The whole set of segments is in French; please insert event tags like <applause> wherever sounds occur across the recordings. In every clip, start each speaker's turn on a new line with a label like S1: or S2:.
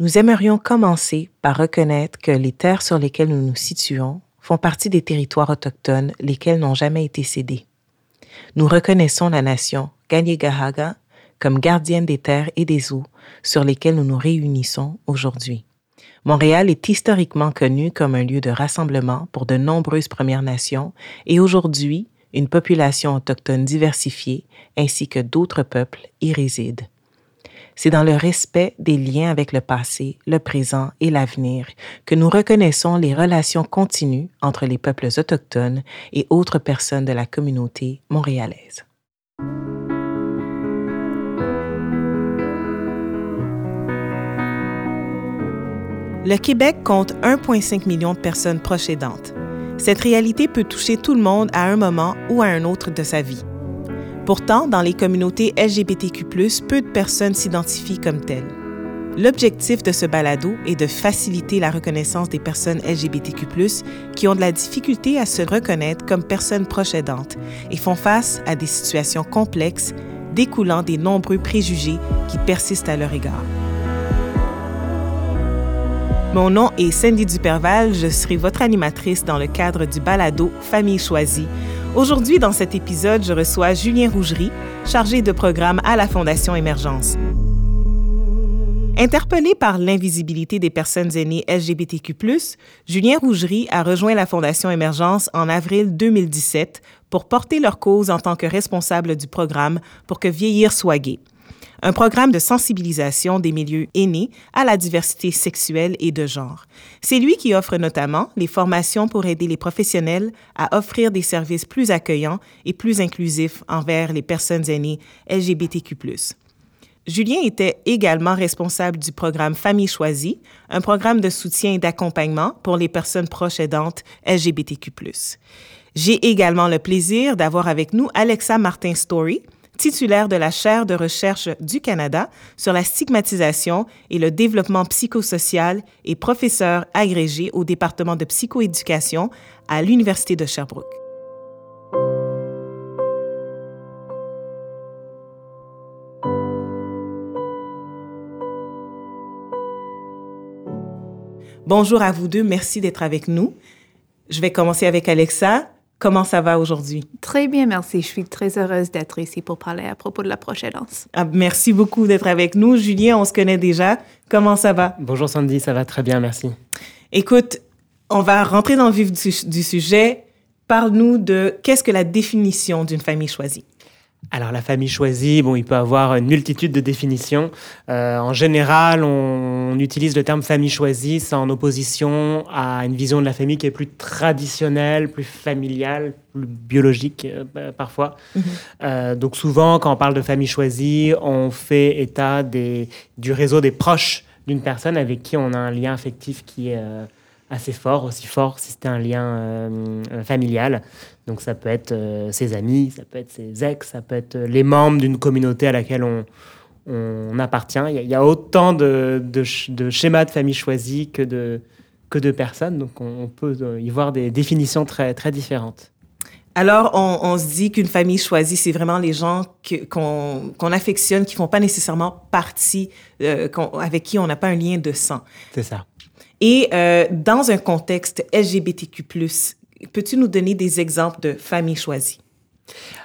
S1: nous aimerions commencer par reconnaître que les terres sur lesquelles nous nous situons font partie des territoires autochtones lesquels n'ont jamais été cédés. Nous reconnaissons la nation Gahaga comme gardienne des terres et des eaux sur lesquelles nous nous réunissons aujourd'hui. Montréal est historiquement connu comme un lieu de rassemblement pour de nombreuses Premières Nations et aujourd'hui, une population autochtone diversifiée ainsi que d'autres peuples y résident. C'est dans le respect des liens avec le passé, le présent et l'avenir que nous reconnaissons les relations continues entre les peuples autochtones et autres personnes de la communauté montréalaise. Le Québec compte 1,5 million de personnes proches aidantes. Cette réalité peut toucher tout le monde à un moment ou à un autre de sa vie. Pourtant, dans les communautés LGBTQ, peu de personnes s'identifient comme telles. L'objectif de ce balado est de faciliter la reconnaissance des personnes LGBTQ, qui ont de la difficulté à se reconnaître comme personnes proches aidantes et font face à des situations complexes découlant des nombreux préjugés qui persistent à leur égard. Mon nom est Cindy Duperval, je serai votre animatrice dans le cadre du balado Famille choisie, Aujourd'hui, dans cet épisode, je reçois Julien Rougerie, chargé de programme à la Fondation Émergence. Interpellé par l'invisibilité des personnes aînées LGBTQ, Julien Rougerie a rejoint la Fondation Émergence en avril 2017 pour porter leur cause en tant que responsable du programme pour que vieillir soit gay un programme de sensibilisation des milieux aînés à la diversité sexuelle et de genre. C'est lui qui offre notamment les formations pour aider les professionnels à offrir des services plus accueillants et plus inclusifs envers les personnes aînées LGBTQ. Julien était également responsable du programme Famille choisie, un programme de soutien et d'accompagnement pour les personnes proches aidantes LGBTQ. J'ai également le plaisir d'avoir avec nous Alexa Martin-Story, titulaire de la chaire de recherche du Canada sur la stigmatisation et le développement psychosocial et professeur agrégé au département de psychoéducation à l'Université de Sherbrooke. Bonjour à vous deux, merci d'être avec nous. Je vais commencer avec Alexa. Comment ça va aujourd'hui?
S2: Très bien, merci. Je suis très heureuse d'être ici pour parler à propos de la prochaine danse.
S1: Ah, merci beaucoup d'être avec nous. Julien, on se connaît déjà. Comment ça va?
S3: Bonjour Sandy, ça va très bien, merci.
S1: Écoute, on va rentrer dans le vif du sujet. Parle-nous de qu'est-ce que la définition d'une famille choisie?
S3: Alors la famille choisie, bon, il peut avoir une multitude de définitions. Euh, en général, on, utilise le terme famille choisie, c'est en opposition à une vision de la famille qui est plus traditionnelle, plus familiale, plus biologique euh, bah, parfois. Mhm. Euh, donc souvent, quand on parle de famille choisie, on fait état des, du réseau des proches d'une personne avec qui on a un lien affectif qui est assez fort, aussi fort si c'était un lien euh, euh, familial. Donc ça peut être euh, ses amis, ça peut être ses ex, ça peut être les membres d'une communauté à laquelle on, on appartient. Il y, a, autant de, de, schémas de famille choisis que de, que de personnes, donc on, peut y voir des définitions très, très différentes.
S1: Alors, on, on, se dit qu'une famille choisie, c'est vraiment les gens qu'on affectionne, qui font pas nécessairement partie, avec qui on n'a pas un lien de sang.
S3: C'est ça.
S1: Et euh, dans un contexte LGBTQ+, peux-tu nous donner des exemples de familles choisies?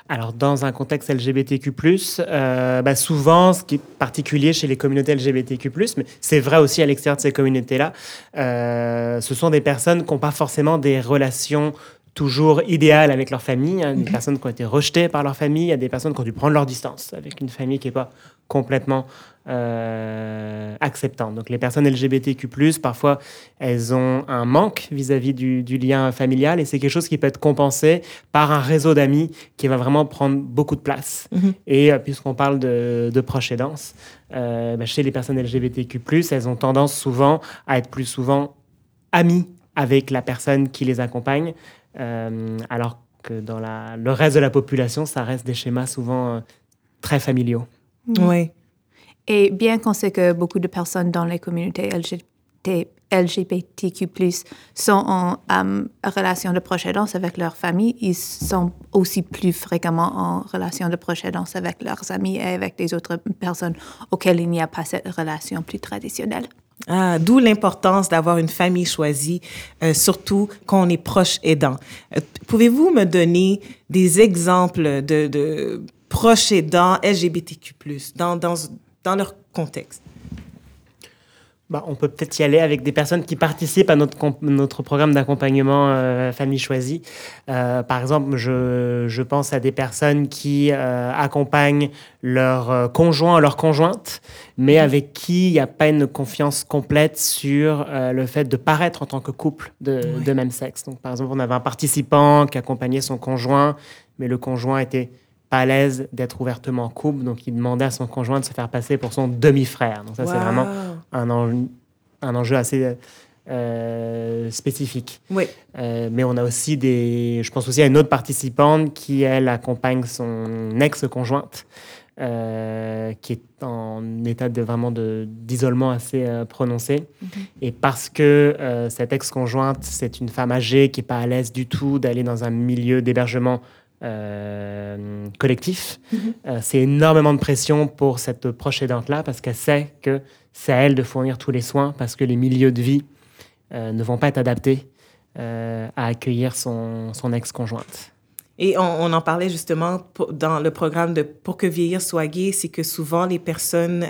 S3: Alors, dans un contexte LGBTQ+, euh, bah souvent, ce qui est particulier chez les communautés LGBTQ+, mais c'est vrai aussi à l'extérieur de ces communautés-là, euh, ce sont des personnes qui n'ont pas forcément des relations toujours idéales avec leur famille. Hein, des mhm. personnes qui ont été rejetées par leur famille, il y a des personnes qui ont dû prendre leur distance avec une famille qui n'est pas complètement euh, acceptante. Donc les personnes LGBTQ+, parfois, elles ont un manque vis-à-vis du, lien familial et c'est quelque chose qui peut être compensé par un réseau d'amis qui va vraiment prendre beaucoup de place. Mhm. Et euh, puisqu'on parle de, de proche aidance, euh, bah, chez les personnes LGBTQ+, elles ont tendance souvent à être plus souvent amies avec la personne qui les accompagne, alors que dans la, le reste de la population, ça reste des schémas souvent très familiaux.
S1: Oui.
S2: Et bien qu'on sait que beaucoup de personnes dans les communautés LGBTQ+, sont en relation de proche aidance avec leur famille, ils sont aussi plus fréquemment en relation de proche aidance avec leurs amis et avec des autres personnes auxquelles il n'y a pas cette relation plus traditionnelle.
S1: Ah, d'où l'importance d'avoir une famille choisie, euh, surtout quand on est proche aidant. Euh, Pouvez-vous me donner des exemples de, proches aidants LGBTQ+, dans leur contexte?
S3: Bah, on peut peut-être y aller avec des personnes qui participent à notre, notre programme d'accompagnement euh, famille choisie. Euh, par exemple, je, je, pense à des personnes qui euh, accompagnent leur conjoint ou leur conjointe, mais avec qui il n'y a pas une confiance complète sur le fait de paraître en tant que couple de, oui. de même sexe. Donc, par exemple, on avait un participant qui accompagnait son conjoint, mais le conjoint était pas à l'aise d'être ouvertement en couple, donc il demandait à son conjoint de se faire passer pour son demi-frère. Donc ça, wow. c'est vraiment un, enjeu, un enjeu assez euh, spécifique.
S1: Oui.
S3: Euh, mais on a aussi des... Je pense aussi à une autre participante qui, elle, accompagne son ex-conjointe, euh, qui est en état de vraiment d'isolement assez euh, prononcé. Mm -hmm. Et parce que euh, cette ex-conjointe, c'est une femme âgée qui n'est pas à l'aise du tout d'aller dans un milieu d'hébergement euh, collectif. Mm -hmm. euh, c'est énormément de pression pour cette proche aidante-là parce qu'elle sait que c'est à elle de fournir tous les soins parce que les milieux de vie euh, ne vont pas être adaptés à accueillir son, son ex-conjointe.
S1: Et on, on, en parlait justement pour, dans le programme de Pour que vieillir soit gai, c'est que souvent les personnes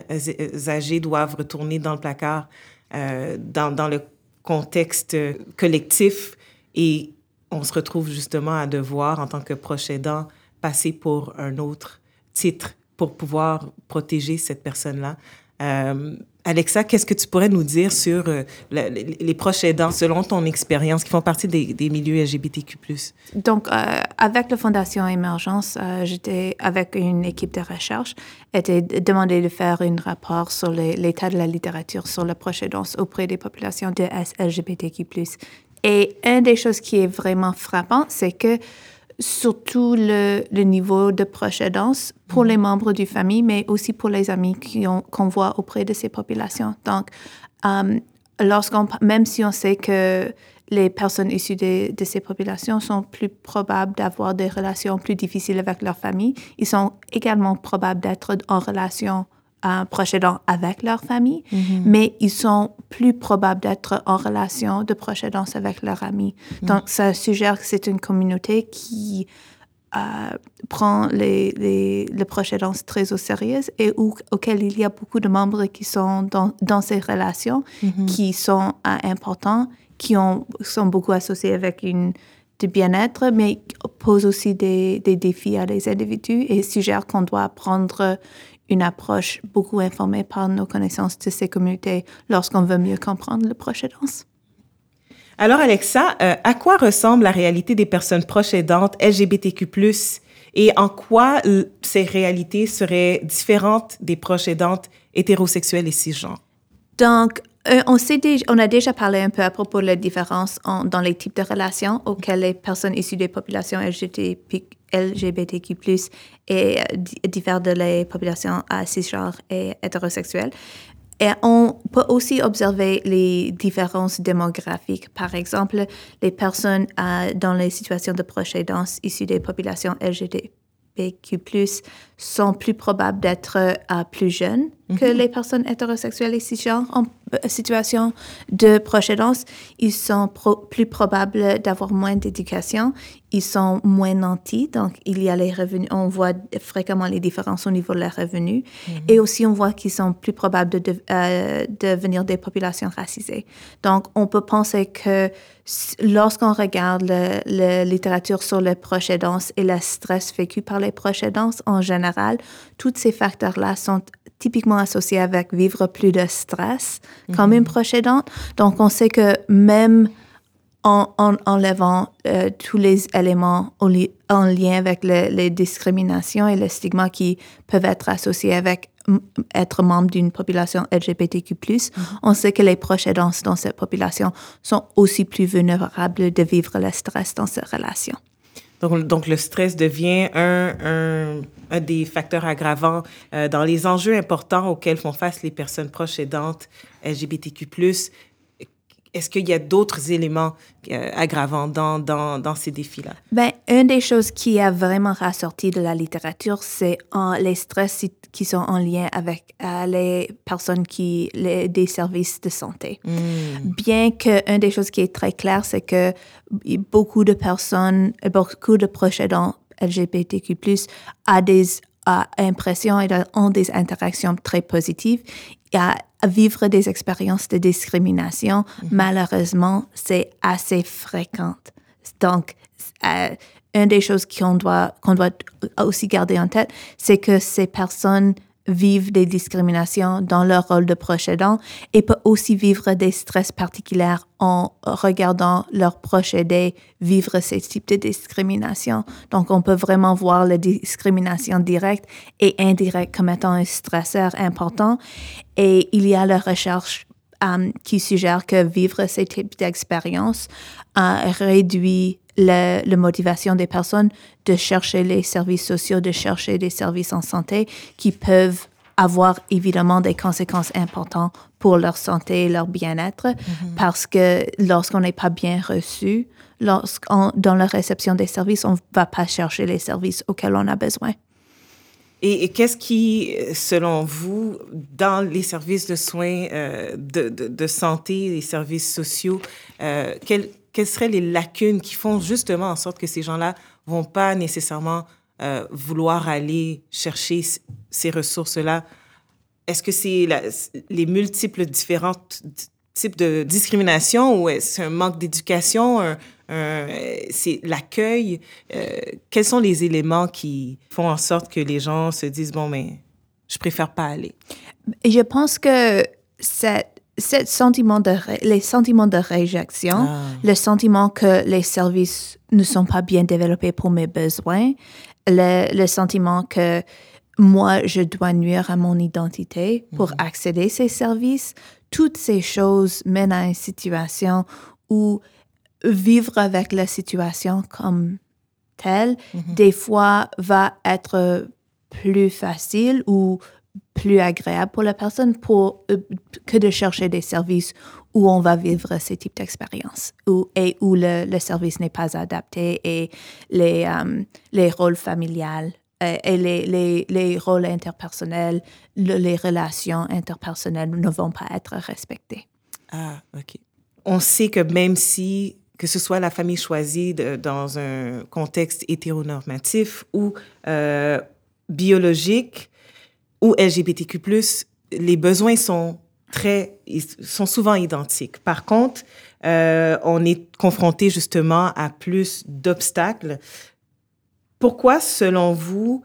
S1: âgées doivent retourner dans le placard euh, dans, dans le contexte collectif et on se retrouve justement à devoir, en tant que proche aidant, passer pour un autre titre pour pouvoir protéger cette personne-là. Euh, Alexa, qu'est-ce que tu pourrais nous dire sur euh, le, les, les proches selon ton expérience, qui font partie des, milieux LGBTQ+.
S2: Donc, euh, avec la Fondation Émergence, j'étais avec une équipe de recherche, était demandé de faire un rapport sur l'état de la littérature sur la proche aidance auprès des populations de LGBTQ+. Et une des choses qui est vraiment frappant, c'est que surtout le, le, niveau de proche aidance pour mm. les membres du famille, mais aussi pour les amis qu'on qu voit auprès de ces populations. Donc, lorsqu'on, même si on sait que les personnes issues de, de ces populations sont plus probables d'avoir des relations plus difficiles avec leur famille, ils sont également probables d'être en relation euh, proche aidant avec leur famille, mm -hmm. mais ils sont plus probables d'être en relation de proche aidance avec leurs amis. Mm -hmm. Donc, ça suggère que c'est une communauté qui euh, prend les, les, les aidances très au sérieux et où, auquel il y a beaucoup de membres qui sont dans, dans ces relations, mm -hmm. qui sont euh, importants, qui ont, sont beaucoup associés avec une de bien-être, mais posent aussi des, des défis à des individus et suggère qu'on doit prendre une approche beaucoup informée par nos connaissances de ces communautés lorsqu'on veut mieux comprendre le proche aidance.
S1: Alors, Alexa, euh, à quoi ressemble la réalité des personnes proches aidantes LGBTQ+, et en quoi ces réalités seraient différentes des proches aidantes hétérosexuelles et cisgenres?
S2: Donc, euh, on, sait déjà, on a déjà parlé un peu à propos de la différence en, dans les types de relations auxquelles les personnes issues des populations LGBTQ+, LGBTQ+, et euh, diffèrent de les populations cisgenres et hétérosexuelles. Et on peut aussi observer les différences démographiques. Par exemple, les personnes euh, dans les situations de proche aidance issues des populations LGBTQ+, sont plus probables d'être euh, plus jeunes mm -hmm. que les personnes hétérosexuelles et cisgenres en euh, situation de proche aidance. Ils sont pro plus probables d'avoir moins d'éducation. Ils sont moins nantis, donc il y a les revenus. On voit fréquemment les différences au niveau de leurs revenus. Mm -hmm. Et aussi, on voit qu'ils sont plus probables de, de euh, devenir des populations racisées. Donc, on peut penser que lorsqu'on regarde la littérature sur les proches et le stress vécu par les proches en général, général, tous ces facteurs-là sont typiquement associés avec vivre plus de stress mm -hmm. comme une proche aidante. Donc, on sait que même en, en enlevant euh, tous les éléments en, en lien avec le, les discriminations et les stigmas qui peuvent être associés avec être membre d'une population LGBTQ+, -hmm. on sait que les proches aidants dans cette population sont aussi plus vulnérables de vivre le stress dans ces relations.
S1: Donc, le stress devient un des facteurs aggravants euh, dans les enjeux importants auxquels font face les personnes proches aidantes LGBTQ+. Est-ce qu'il y a d'autres éléments euh, aggravants dans, dans, dans ces défis-là?
S2: Ben, une des choses qui a vraiment ressorti de la littérature, c'est les stress qui sont en lien avec euh, les personnes qui, les, des services de santé. Hmm. Bien que une des choses qui est très claire, c'est que beaucoup de personnes, beaucoup de proches aidants LGBTQ+, a des impressions et ont des interactions très positives. Y a vivre des expériences de discrimination, mhm. malheureusement, c'est assez fréquent. Donc, euh, une des choses qu'on doit, qu'on doit aussi garder en tête, c'est que ces personnes vivent des discriminations dans leur rôle de proche aidant et peuvent aussi vivre des stress particuliers en regardant leurs proches aidés vivre ces types de discrimination. Donc, on peut vraiment voir la discrimination directe et indirecte comme étant un stresseur important. Et il y a la recherche euh, qui suggère que vivre ces types d'expériences euh, réduit la, motivation des personnes de chercher les services sociaux, de chercher des services en santé qui peuvent avoir évidemment des conséquences importantes pour leur santé et leur bien-être mm-hmm. parce que lorsqu'on n'est pas bien reçu, lorsqu'on, dans la réception des services, on ne va pas chercher les services auxquels on a besoin.
S1: Et, qu'est-ce qui, selon vous, dans les services de soins euh, de, santé, les services sociaux, euh, quelles, quelles seraient les lacunes qui font justement en sorte que ces gens-là vont pas nécessairement euh, vouloir aller chercher ces ressources-là? Est-ce que c'est les multiples différents types de discrimination ou est-ce un manque d'éducation, c'est l'accueil? Euh, quels sont les éléments qui font en sorte que les gens se disent, bon, mais je préfère pas aller?
S2: Je pense que cette sentiment de, les sentiments de réjection, ah. le sentiment que les services ne sont pas bien développés pour mes besoins, le, sentiment que moi, je dois nuire à mon identité pour mhm. accéder à ces services. Toutes ces choses mènent à une situation où vivre avec la situation comme telle, mhm. des fois, va être plus facile ou plus agréable pour la personne pour, euh, que de chercher des services où on va vivre ce type d'expérience et où le, le service n'est pas adapté et les, euh, les rôles familiales euh, et les, les, les, rôles interpersonnels, les relations interpersonnelles ne vont pas être respectés.
S1: Ah, OK. On sait que même si, que ce soit la famille choisie dans un contexte hétéronormatif ou biologique, ou LGBTQ+, les besoins sont très, sont souvent identiques. Par contre, euh, on est confronté justement à plus d'obstacles. Pourquoi, selon vous,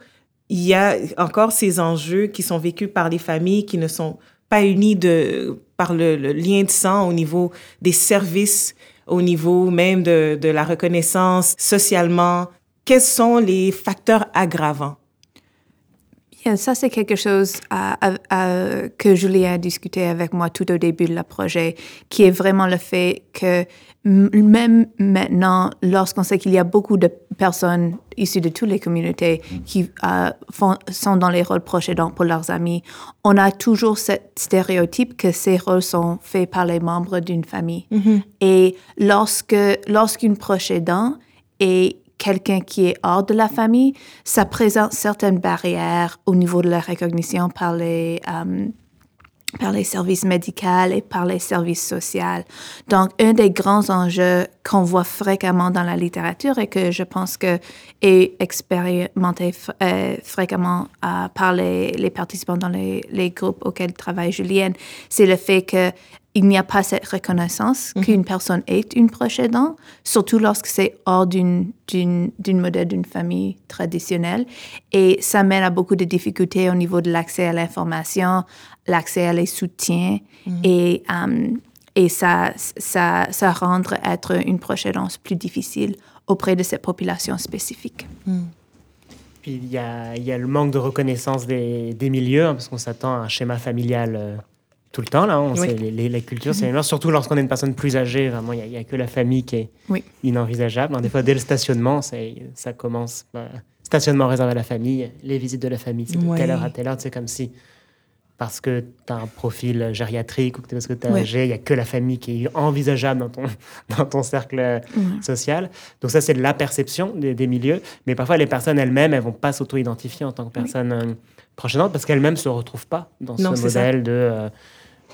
S1: il y a encore ces enjeux qui sont vécus par les familles qui ne sont pas unies par le, lien de sang au niveau des services, au niveau même de la reconnaissance socialement? Quels sont les facteurs aggravants?
S2: Ça, c'est quelque chose que Julie a discuté avec moi tout au début de la projet, qui est vraiment le fait que même maintenant, lorsqu'on sait qu'il y a beaucoup de personnes issues de toutes les communautés qui euh, sont dans les rôles proches aidants pour leurs amis, on a toujours ce stéréotype que ces rôles sont faits par les membres d'une famille. Mm-hmm. Et lorsque lorsqu'une proche aidant est quelqu'un qui est hors de la famille, ça présente certaines barrières au niveau de la recognition par les, euh, par les services médicaux et par les services sociaux. Donc, un des grands enjeux qu'on voit fréquemment dans la littérature et que je pense que est expérimenté euh, fréquemment euh, par les, participants dans les, les, groupes auxquels travaille Julienne, c'est le fait que il n'y a pas cette reconnaissance mhm. qu'une personne est une proche aidante, surtout lorsque c'est hors d'une, d'une, d'une modèle d'une famille traditionnelle. Et ça mène à beaucoup de difficultés au niveau de l'accès à l'information, l'accès à les soutiens mhm. et, um, et ça, ça, ça rend être une proche aidante plus difficile auprès de cette population spécifique. Mhm.
S3: Puis il y a, y a, le manque de reconnaissance des, des milieux, hein, parce qu'on s'attend à un schéma familial euh, tout le temps. Là, on sait, les, les, cultures, c'est <laughs> mm-hmm. surtout lorsqu'on est une personne plus âgée. Vraiment, il n'y a, que la famille qui est inenvisageable. Des fois, dès le stationnement, ça commence. Bah, stationnement réservé à la famille, les visites de la famille, c'est de telle heure à telle heure. C'est comme si parce que tu as un profil gériatrique ou parce que tu es âgé, il n'y a que la famille qui est envisageable dans ton, <laughs> dans ton cercle social. Donc ça, c'est la perception des, milieux. Mais parfois, les personnes elles-mêmes, elles ne vont pas s'auto-identifier en tant que personne euh, prochaine parce qu'elles-mêmes ne se retrouvent pas dans ce modèle de... Euh,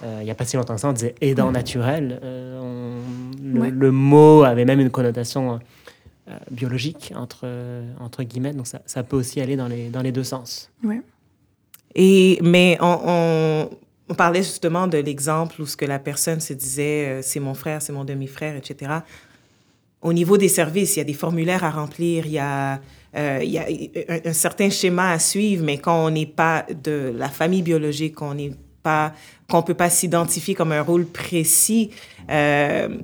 S3: il n'y a pas si longtemps que ça, on disait aidant naturel. le, mot avait même une connotation biologique, entre, entre guillemets. Donc ça, ça, peut aussi aller dans les, dans les deux sens.
S2: Oui.
S1: Et, mais on, on, parlait justement de l'exemple où ce que la personne se disait, euh, c'est mon frère, c'est mon demi-frère, etc. Au niveau des services, il y a des formulaires à remplir, il y a, euh, il y a un, certain schéma à suivre, mais quand on n'est pas de la famille biologique, qu'on n'est pas, qu'on peut pas s'identifier comme un rôle précis, euh,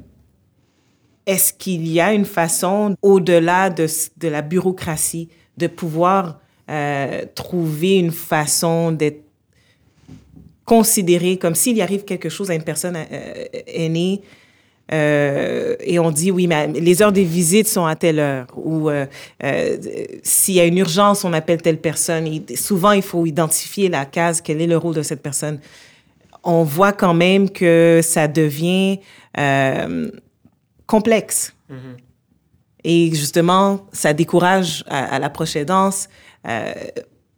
S1: est-ce qu'il y a une façon, au-delà de, de la bureaucratie, de pouvoir euh, trouver une façon d'être considéré comme s'il y arrive quelque chose à une personne euh, aînée euh, et on dit oui, mais les heures des visites sont à telle heure ou s'il y a une urgence, on appelle telle personne. souvent, il faut identifier la case, quel est le rôle de cette personne. On voit quand même que ça devient complexe. Mm-hmm. Et justement, ça décourage à, à la prochaine danse euh,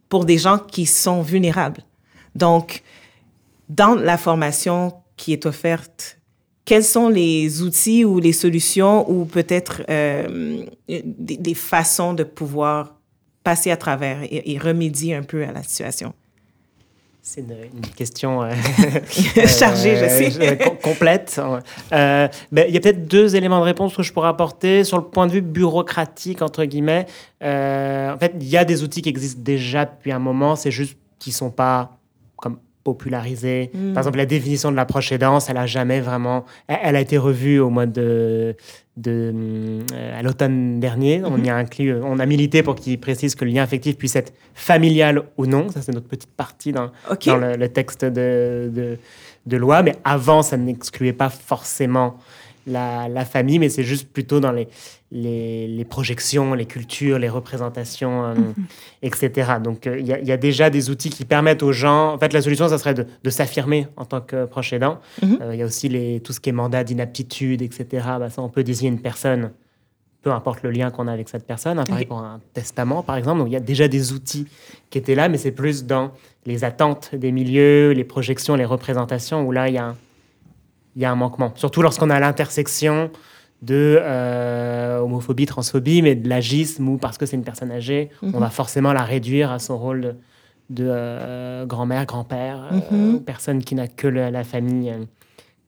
S1: pour des gens qui sont vulnérables. Donc, dans la formation qui est offerte, quels sont les outils ou les solutions ou peut-être euh, des, façons de pouvoir passer à travers et, remédier un peu à la situation?
S3: C'est une, question euh, <laughs>
S1: chargée, je sais.
S3: complète. Ben, il y a peut-être deux éléments de réponse que je pourrais apporter sur le point de vue bureaucratique, entre guillemets. Euh, en fait, il y a des outils qui existent déjà depuis un moment, c'est juste qu'ils ne sont pas comme popularisés. Hmm. Par exemple, la définition de la proche aidance, elle a jamais vraiment... Elle, a été revue au mois de... de euh, à l'automne dernier. On, y a inclus, on a milité pour qu'il précise que le lien affectif puisse être familial ou non. Ça, c'est notre petite partie dans, dans le, texte de, de, de, loi. Mais avant, ça n'excluait pas forcément la, la famille, mais c'est juste plutôt dans les, les, projections, les cultures, les représentations, euh, mhm. etc. Donc, euh, il y, a déjà des outils qui permettent aux gens. En fait, la solution, ça serait de, s'affirmer en tant que proche aidant. Mhm. Euh, il y a aussi les, tout ce qui est mandat d'inaptitude, etc. Bah, ça, on peut désigner une personne, peu importe le lien qu'on a avec cette personne. Hein, pareil pour un testament, par exemple. Donc, il y a déjà des outils qui étaient là, mais c'est plus dans les attentes des milieux, les projections, les représentations, où là, il y a il y a un manquement. Surtout lorsqu'on a l'intersection de euh, homophobie, transphobie, mais de l'agisme ou parce que c'est une personne âgée, on mhm. va forcément la réduire à son rôle de, euh, grand-mère, grand-père, euh, mhm. personne qui n'a que la famille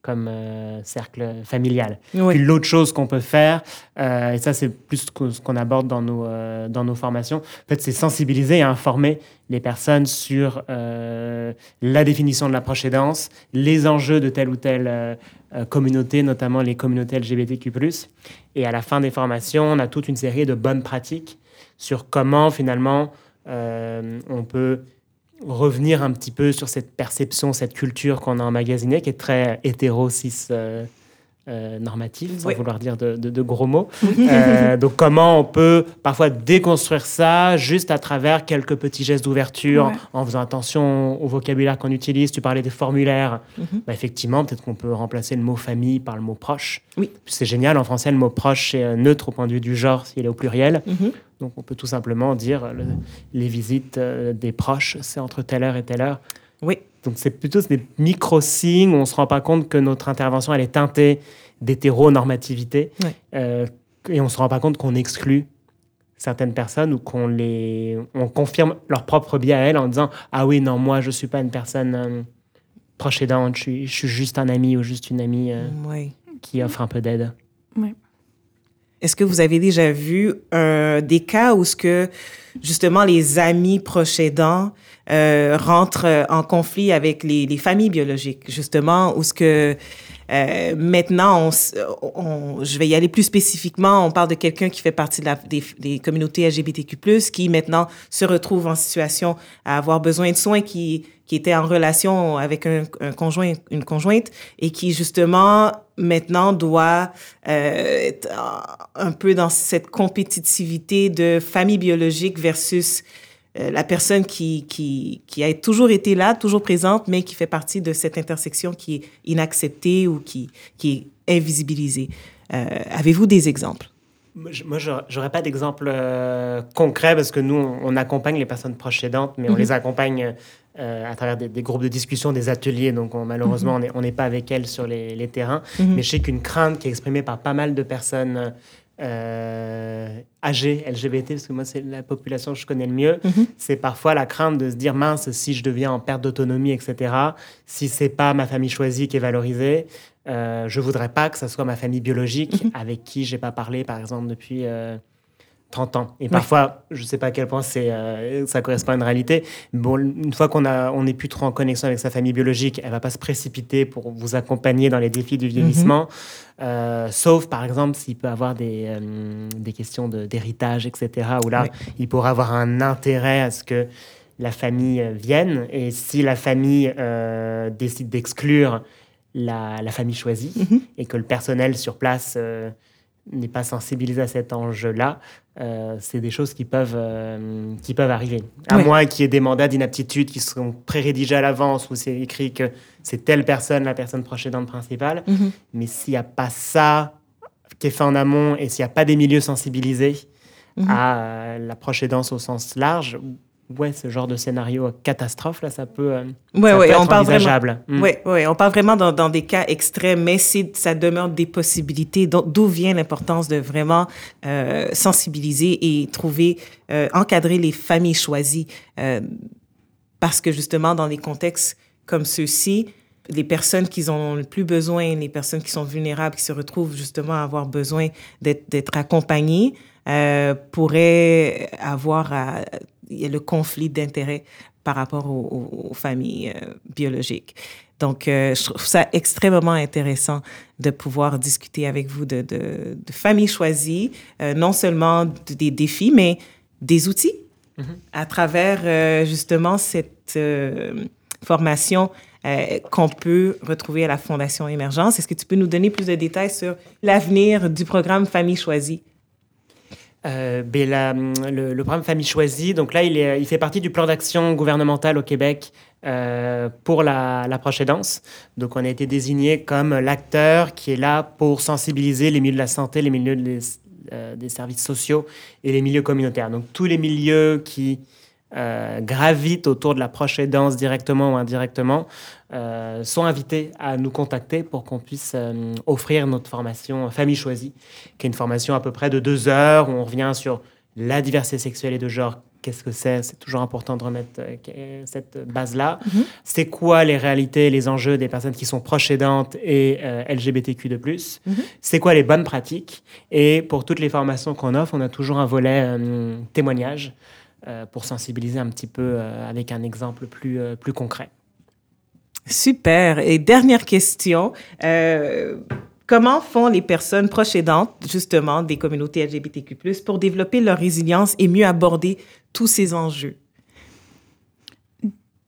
S3: comme euh, cercle familial. Puis l'autre chose qu'on peut faire, euh, et ça c'est plus ce qu'on aborde dans nos, euh, dans nos formations, en fait, c'est sensibiliser et informer les personnes sur la définition de l'approche aidance, les enjeux de telle ou telle communauté, notamment les communautés LGBTQ+. Et à la fin des formations, on a toute une série de bonnes pratiques sur comment finalement on peut revenir un petit peu sur cette perception, cette culture qu'on a emmagasinée, qui est très hétéro-cis euh, euh, normative, sans vouloir dire de, gros mots. Euh, donc comment on peut parfois déconstruire ça juste à travers quelques petits gestes d'ouverture, en faisant attention au vocabulaire qu'on utilise. Tu parlais des formulaires. Mhm. Bah, effectivement, peut-être qu'on peut remplacer le mot famille par le mot proche.
S1: Oui.
S3: C'est génial, en français, le mot proche est neutre au point de vue du genre s'il est au pluriel. Mhm. Donc on peut tout simplement dire les visites euh, des proches, c'est entre telle heure et telle heure.
S1: Oui.
S3: Donc c'est plutôt des micro-signes où on ne se rend pas compte que notre intervention, elle est teintée d'hétéronormativité. Euh, et on ne se rend pas compte qu'on exclut certaines personnes ou qu'on les on confirme leur propre biais à elles en disant ah oui non moi je suis pas une personne euh, proche aidante je suis, je suis juste un ami ou juste une amie qui offre un peu d'aide
S2: oui.
S1: Est-ce que vous avez déjà vu euh, des cas où ce que justement les amis proches euh, rentrent en conflit avec les, les, familles biologiques, justement, où ce que euh, maintenant, on, on, je vais y aller plus spécifiquement. On parle de quelqu'un qui fait partie de la, des, des, communautés LGBTQ+, qui maintenant se retrouve en situation à avoir besoin de soins, qui, qui était en relation avec un, un conjoint, une conjointe, et qui justement maintenant doit euh, être un peu dans cette compétitivité de famille biologique versus euh, la personne qui, qui, qui, a toujours été là, toujours présente, mais qui fait partie de cette intersection qui est inacceptée ou qui, qui est invisibilisée. Euh, avez-vous des exemples?
S3: Moi, je n'aurais pas d'exemple euh, concret parce que nous, on, accompagne les personnes proches aidantes, mais on mhm. les accompagne à travers des, groupes de discussion, des ateliers. Donc, malheureusement, mhm. on n'est pas avec elles sur les, les terrains. Mhm. Mais je sais qu'une crainte qui est exprimée par pas mal de personnes euh, âgés LGBT, parce que moi, c'est la population que je connais le mieux, mhm. c'est parfois la crainte de se dire mince, si je deviens en perte d'autonomie, etc., si c'est pas ma famille choisie qui est valorisée, euh, je voudrais pas que ce soit ma famille biologique mhm. avec qui j'ai pas parlé, par exemple, depuis. Euh, 30 ans. Et parfois, je ne sais pas à quel point c'est, euh, ça correspond à une réalité. Bon, une fois qu'on a, on n'est plus trop en connexion avec sa famille biologique, elle va pas se précipiter pour vous accompagner dans les défis du vieillissement. Mhm. Euh, sauf, par exemple, s'il peut avoir des, euh, des questions d'héritage, etc., où là, il pourra avoir un intérêt à ce que la famille vienne. Et si la famille décide d'exclure la, la, famille choisie mhm. et que le personnel sur place n'est pas sensibilisé à cet enjeu-là, euh, c'est des choses qui peuvent, euh, qui peuvent arriver. À moins qu'il y ait des mandats d'inaptitude qui seront pré-rédigés à l'avance où c'est écrit que c'est telle personne, la personne proche aidante principale. Mhm. Mais s'il n'y a pas ça qui est fait en amont et s'il n'y a pas des milieux sensibilisés mhm. à euh, la proche aidance au sens large, ouais, ce genre de scénario catastrophe, là, ça peut,
S1: ouais, être on parle envisageable. Vraiment, mm. ouais, ouais, on parle vraiment dans, dans, des cas extrêmes, mais ça demeure des possibilités. D'où vient l'importance de vraiment euh, sensibiliser et trouver, euh, encadrer les familles choisies. Euh, parce que justement, dans des contextes comme ceux-ci, les personnes qui ont le plus besoin, les personnes qui sont vulnérables, qui se retrouvent justement à avoir besoin d'être accompagnées, pourraient avoir à il y a le conflit d'intérêts par rapport aux, familles euh, biologiques. Donc, euh, je trouve ça extrêmement intéressant de pouvoir discuter avec vous de, de, familles choisies, euh, non seulement des défis, mais des outils mm-hmm. à travers justement cette formation qu'on peut retrouver à la Fondation Émergence. Est-ce que tu peux nous donner plus de détails sur l'avenir du programme Famille choisie?
S3: Euh, le, programme Famille Choisie, donc là, il, fait partie du plan d'action gouvernemental au Québec euh, pour la, la proche. Donc, on a été désigné comme l'acteur qui est là pour sensibiliser les milieux de la santé, les milieux des, euh, des services sociaux et les milieux communautaires. Donc, tous les milieux qui euh, gravitent autour de la proche aidance directement ou indirectement euh, sont invités à nous contacter pour qu'on puisse euh, offrir notre formation Famille choisie, qui est une formation à peu près de deux heures où on revient sur la diversité sexuelle et de genre. Qu'est-ce que c'est C'est toujours important de remettre cette base-là. Mm-hmm. C'est quoi les réalités, les enjeux des personnes qui sont proches aidantes et LGBTQ de plus? Mm-hmm. C'est quoi les bonnes pratiques? Et pour toutes les formations qu'on offre, on a toujours un volet témoignage pour sensibiliser un petit peu euh, avec un exemple plus, euh, plus concret.
S1: Super. Et dernière question. Comment font les personnes proches aidantes, justement, des communautés LGBTQ+, pour développer leur résilience et mieux aborder tous ces enjeux?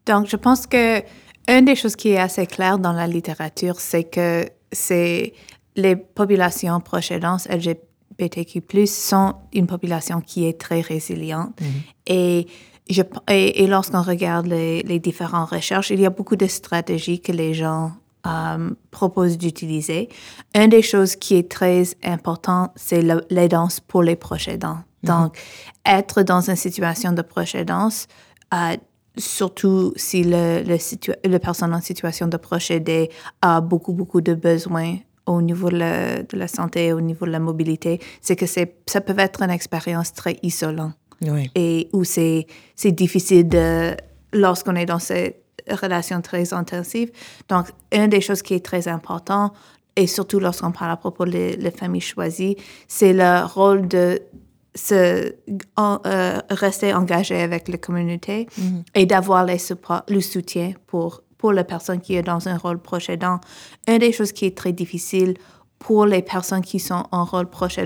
S2: Donc, je pense que une des choses qui est assez claire dans la littérature, c'est que c'est les populations proches aidantes LGBT LGBTQ+, sont une population qui est très résiliente. Mhm. Et, je, et, lorsqu'on regarde les, les, différentes recherches, il y a beaucoup de stratégies que les gens euh, proposent d'utiliser. Une des choses qui est très importante, c'est l'aidance pour les proches aidants. Mhm. Donc, être dans une situation de proche aidance, euh, surtout si le, le, le, personne en situation de proche aidé a beaucoup, beaucoup de besoins au niveau de la, santé, au niveau de la mobilité, c'est que ça peut être une expérience très isolante. Et où c'est difficile de, lorsqu'on est dans cette relation très intensive. Donc, une des choses qui est très importante, et surtout lorsqu'on parle à propos des familles choisies, c'est le rôle de se euh, rester engagé avec la communauté mm-hmm. et d'avoir le soutien pour pour la personne qui est dans un rôle proche. Une des choses qui est très difficile pour les personnes qui sont en rôle proche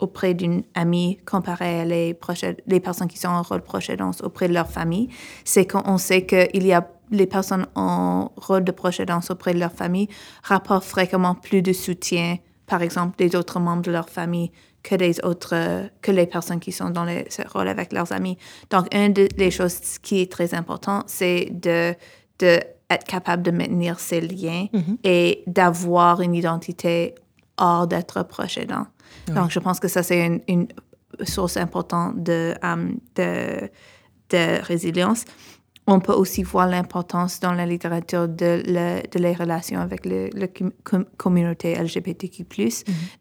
S2: auprès d'une amie comparé à les, les personnes qui sont en rôle proche auprès de leur famille, c'est qu'on sait qu'il y a les personnes en rôle de proche auprès de leur famille rapportent fréquemment plus de soutien par exemple, des autres membres de leur famille que les autres, que les personnes qui sont dans les rôles avec leurs amis. Donc, une des choses qui est très important, c'est de, de être capable de maintenir ces liens
S1: Mhm.
S2: et d'avoir une identité hors d'être proche aidant. Donc, je pense que ça, c'est une, une source importante de, um, de, de résilience. On peut aussi voir l'importance dans la littérature de, le, de les relations avec le, la com- com- communauté LGBTQ+,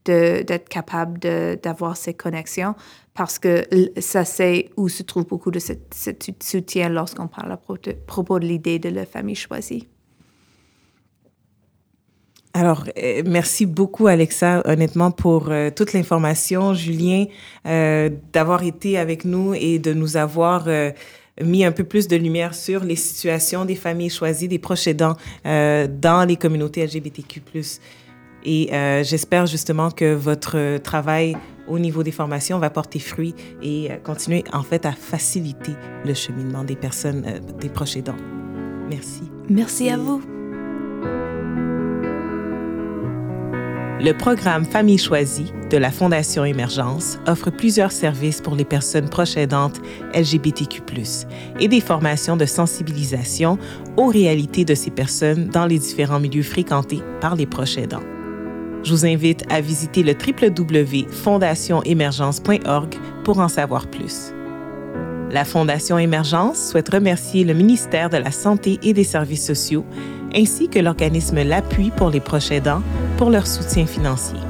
S2: de- d'être capable d'avoir ces connexions, parce que ça, c'est où se trouve beaucoup de ce, ce soutien lorsqu'on parle à propos de l'idée de la famille choisie.
S1: Alors, euh, merci beaucoup, Alexa, honnêtement, pour euh, toute l'information. Julien, euh, d'avoir été avec nous et de nous avoir mis un peu plus de lumière sur les situations des familles choisies, des proches aidants euh, dans les communautés LGBTQ+. Et euh, j'espère justement que votre travail au niveau des formations va porter fruit et euh, continuer, en fait, à faciliter le cheminement des personnes, des proches aidants. Merci.
S2: Merci à vous.
S1: Le programme Famille choisie de la Fondation Émergence offre plusieurs services pour les personnes proches aidantes LGBTQ+, et des formations de sensibilisation aux réalités de ces personnes dans les différents milieux fréquentés par les proches aidants. Je vous invite à visiter le www.fondationemergence.org pour en savoir plus. La Fondation Émergence souhaite remercier le ministère de la Santé et des Services sociaux ainsi que l'organisme L'Appui pour les proches aidants pour leur soutien financier.